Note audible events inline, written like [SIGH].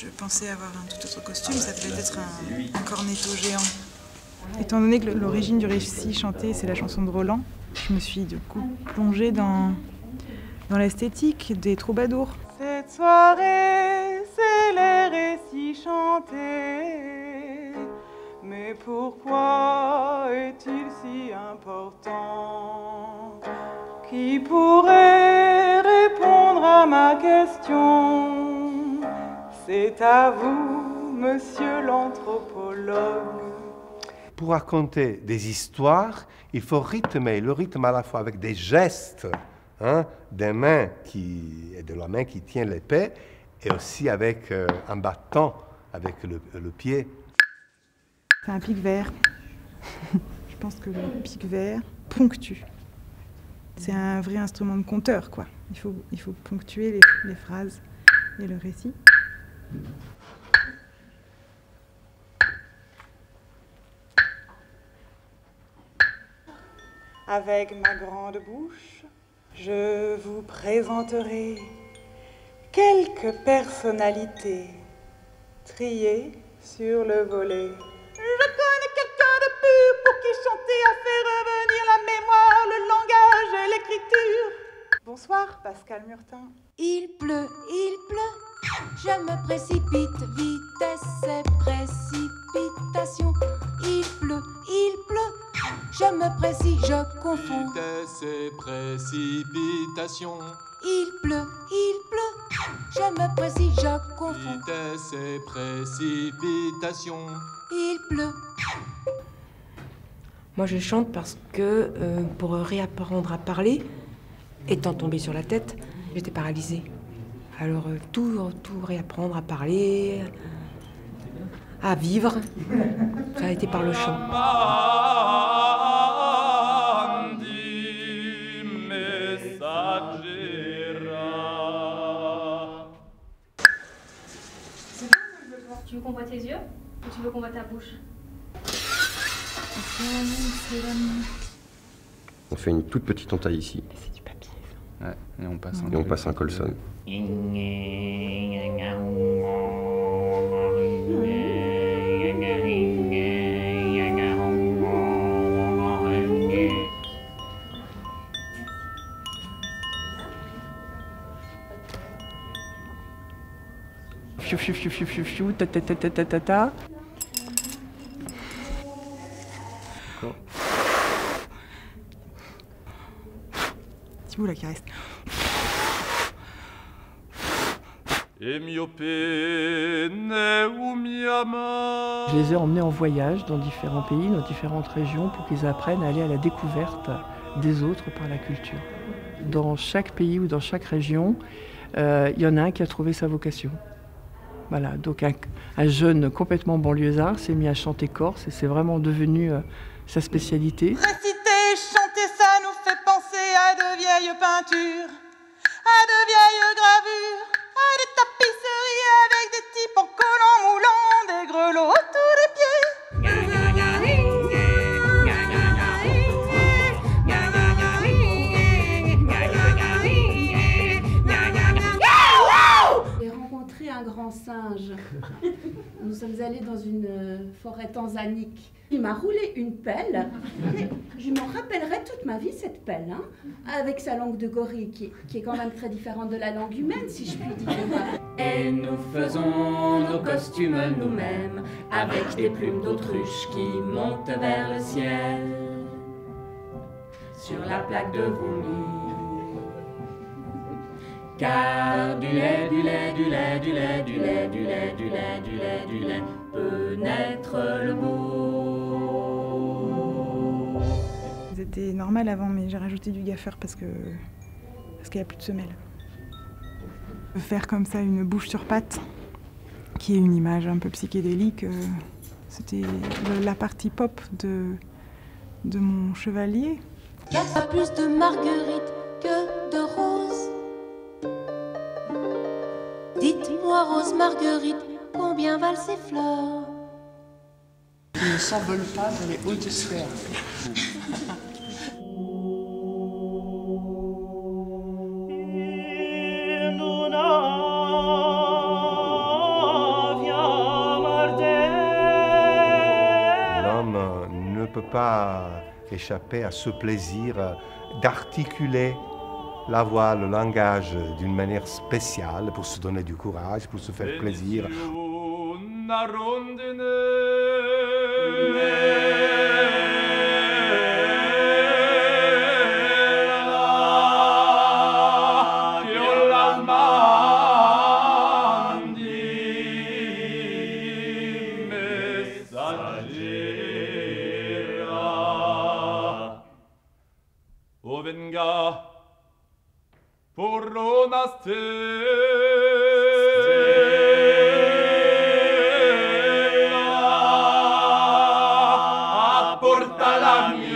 je pensais avoir un tout autre costume, ça devait être un, un cornetto géant. Étant donné que l'origine du récit chanté, c'est la chanson de Roland, je me suis du coup plongée dans, dans l'esthétique des troubadours. Cette soirée, c'est les récits chantés. Mais pourquoi est-il si important? Qui pourrait répondre à ma question? C'est à vous, monsieur l'anthropologue. Pour raconter des histoires, il faut rythmer le rythme à la fois avec des gestes, hein, des mains qui, et de la main qui tient l'épée, et aussi avec euh, un bâton, avec le, le pied. C'est un pic vert. [LAUGHS] Je pense que le pic vert ponctue. C'est un vrai instrument de compteur, quoi. Il faut, il faut ponctuer les, les phrases et le récit. Avec ma grande bouche, je vous présenterai quelques personnalités triées sur le volet. Je connais quelqu'un de pur pour qui chanter a fait revenir la mémoire, le langage et l'écriture. Bonsoir, Pascal Murtin. Il pleut, il pleut, je me précipite, vitesse et précipitation. Il pleut, il pleut, je me précise, je confonds. Vitesse et précipitation. Il pleut, il pleut, je me précise, je confonds. Vitesse et précipitation. Il pleut. Moi, je chante parce que euh, pour réapprendre à parler, étant tombée sur la tête, j'étais paralysée. Alors, euh, tout, tout réapprendre à parler, à vivre, ça a été par le chant. Tu veux qu'on voit tes yeux ou tu veux qu'on voit ta bouche On fait une toute petite entaille ici. Ouais, et on passe un Et on truc. passe un colson. Fiu fiu fiu fiu fiu fiu ta ta ta ta ta ta là qui reste. Je les ai emmenés en voyage dans différents pays, dans différentes régions pour qu'ils apprennent à aller à la découverte des autres par la culture. Dans chaque pays ou dans chaque région, euh, il y en a un qui a trouvé sa vocation. Voilà, donc un, un jeune complètement banlieusard s'est mis à chanter corse et c'est vraiment devenu euh, sa spécialité. Vieilles peintures, à de vieilles gravures, à des tapisseries avec des types en collant moulant des grelots autour des pieds. Un grand singe. Nous sommes allés dans une euh, forêt tanzanique. Il m'a roulé une pelle. Je m'en rappellerai toute ma vie, cette pelle, hein, avec sa langue de gorille, qui, qui est quand même très différente de la langue humaine, si je puis dire. Et nous faisons nos costumes nous-mêmes avec des plumes d'autruche qui montent vers le ciel. Sur la plaque de vomi. Car du lait, du lait, du lait, du lait, du lait, du lait, du lait, du lait, du lait peut naître le beau. Était normal avant, mais j'ai rajouté du gaffer parce que parce qu'il n'y a plus de semelle. Faire comme ça une bouche sur patte, qui est une image un peu psychédélique, euh, c'était la partie pop de, de mon chevalier. A pas plus de marguerites que de roses. Dites-moi, Rose Marguerite, combien valent ces fleurs? Il ne s'envole pas dans les hautes sphères. [LAUGHS] pas échapper à ce plaisir euh, d'articuler la voix, le langage euh, d'une manière spéciale pour se donner du courage, pour se faire plaisir. venga por una stella, stella porta la mia